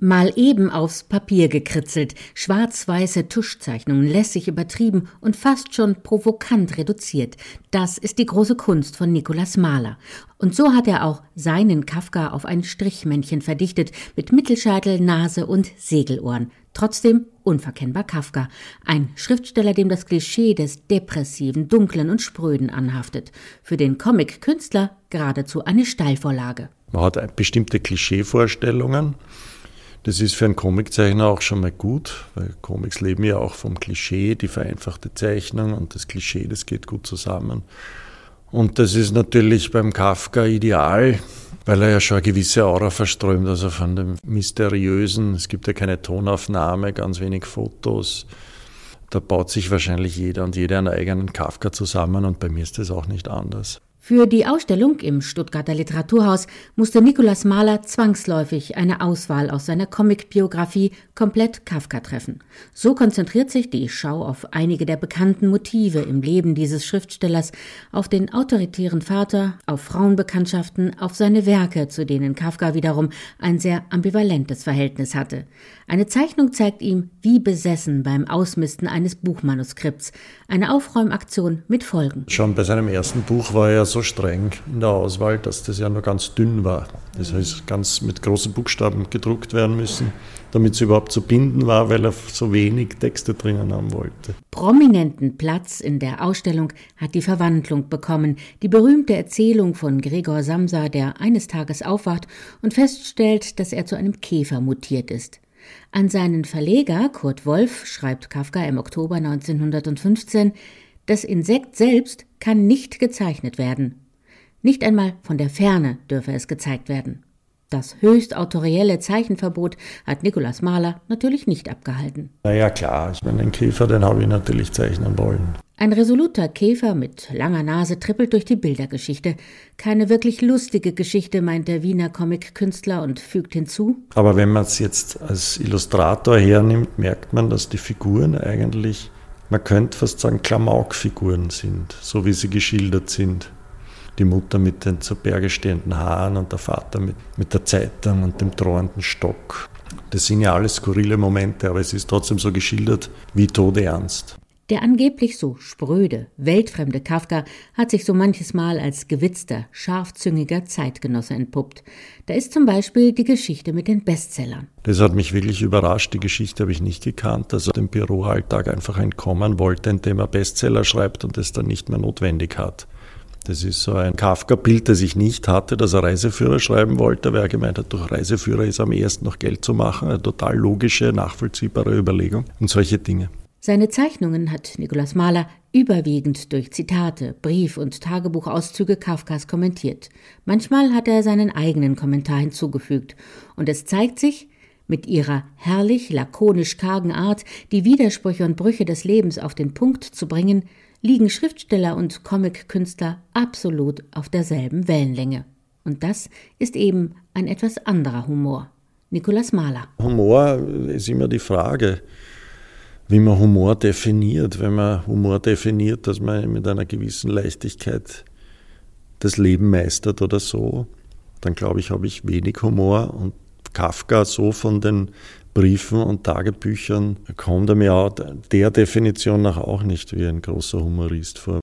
Mal eben aufs Papier gekritzelt, schwarz-weiße Tuschzeichnungen lässig übertrieben und fast schon provokant reduziert. Das ist die große Kunst von Nikolaus Mahler. Und so hat er auch seinen Kafka auf ein Strichmännchen verdichtet, mit Mittelscheitel, Nase und Segelohren. Trotzdem unverkennbar Kafka, ein Schriftsteller, dem das Klischee des Depressiven, Dunklen und Spröden anhaftet. Für den Comic-Künstler geradezu eine Steilvorlage. Man hat bestimmte Klischeevorstellungen das ist für einen Comiczeichner auch schon mal gut, weil Comics leben ja auch vom Klischee, die vereinfachte Zeichnung und das Klischee, das geht gut zusammen. Und das ist natürlich beim Kafka ideal, weil er ja schon eine gewisse Aura verströmt, also von dem Mysteriösen. Es gibt ja keine Tonaufnahme, ganz wenig Fotos. Da baut sich wahrscheinlich jeder und jeder einen eigenen Kafka zusammen und bei mir ist das auch nicht anders. Für die Ausstellung im Stuttgarter Literaturhaus musste Nikolaus Mahler zwangsläufig eine Auswahl aus seiner Comicbiografie komplett Kafka treffen. So konzentriert sich die Schau auf einige der bekannten Motive im Leben dieses Schriftstellers, auf den autoritären Vater, auf Frauenbekanntschaften, auf seine Werke, zu denen Kafka wiederum ein sehr ambivalentes Verhältnis hatte. Eine Zeichnung zeigt ihm, wie besessen beim Ausmisten eines Buchmanuskripts. Eine Aufräumaktion mit Folgen. Schon bei seinem ersten Buch war er so streng in der Auswahl, dass das ja nur ganz dünn war. Das heißt, ganz mit großen Buchstaben gedruckt werden müssen, damit es überhaupt zu binden war, weil er so wenig Texte drinnen haben wollte. Prominenten Platz in der Ausstellung hat die Verwandlung bekommen, die berühmte Erzählung von Gregor Samsa, der eines Tages aufwacht und feststellt, dass er zu einem Käfer mutiert ist. An seinen Verleger Kurt Wolf schreibt Kafka im Oktober 1915, das Insekt selbst kann nicht gezeichnet werden. Nicht einmal von der Ferne dürfe es gezeigt werden. Das höchst autorielle Zeichenverbot hat Nikolaus Mahler natürlich nicht abgehalten. Naja, klar, ich meine, den Käfer, den habe ich natürlich zeichnen wollen. Ein resoluter Käfer mit langer Nase trippelt durch die Bildergeschichte. Keine wirklich lustige Geschichte, meint der Wiener Comic-Künstler und fügt hinzu. Aber wenn man es jetzt als Illustrator hernimmt, merkt man, dass die Figuren eigentlich man könnte fast sagen, Klamaukfiguren sind, so wie sie geschildert sind. Die Mutter mit den zu Berge stehenden Haaren und der Vater mit, mit der Zeitung und dem drohenden Stock. Das sind ja alles skurrile Momente, aber es ist trotzdem so geschildert wie todernst. Der angeblich so spröde, weltfremde Kafka hat sich so manches Mal als gewitzter, scharfzüngiger Zeitgenosse entpuppt. Da ist zum Beispiel die Geschichte mit den Bestsellern. Das hat mich wirklich überrascht. Die Geschichte habe ich nicht gekannt, dass er dem Büroalltag einfach entkommen wollte, indem er Bestseller schreibt und es dann nicht mehr notwendig hat. Das ist so ein Kafka-Bild, das ich nicht hatte, dass er Reiseführer schreiben wollte, weil er gemeint hat, durch Reiseführer ist am ehesten noch Geld zu machen. Eine total logische, nachvollziehbare Überlegung und solche Dinge. Seine Zeichnungen hat Nikolaus Mahler überwiegend durch Zitate, Brief- und Tagebuchauszüge Kafkas kommentiert. Manchmal hat er seinen eigenen Kommentar hinzugefügt. Und es zeigt sich, mit ihrer herrlich lakonisch kargen Art, die Widersprüche und Brüche des Lebens auf den Punkt zu bringen, liegen Schriftsteller und Comic-Künstler absolut auf derselben Wellenlänge. Und das ist eben ein etwas anderer Humor. Nikolaus Mahler. Humor ist immer die Frage wie man Humor definiert. Wenn man Humor definiert, dass man mit einer gewissen Leichtigkeit das Leben meistert oder so, dann glaube ich, habe ich wenig Humor. Und Kafka so von den Briefen und Tagebüchern kommt er mir auch der Definition nach auch nicht wie ein großer Humorist vor.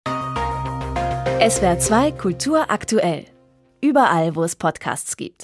SWR 2 Kultur aktuell. Überall, wo es Podcasts gibt.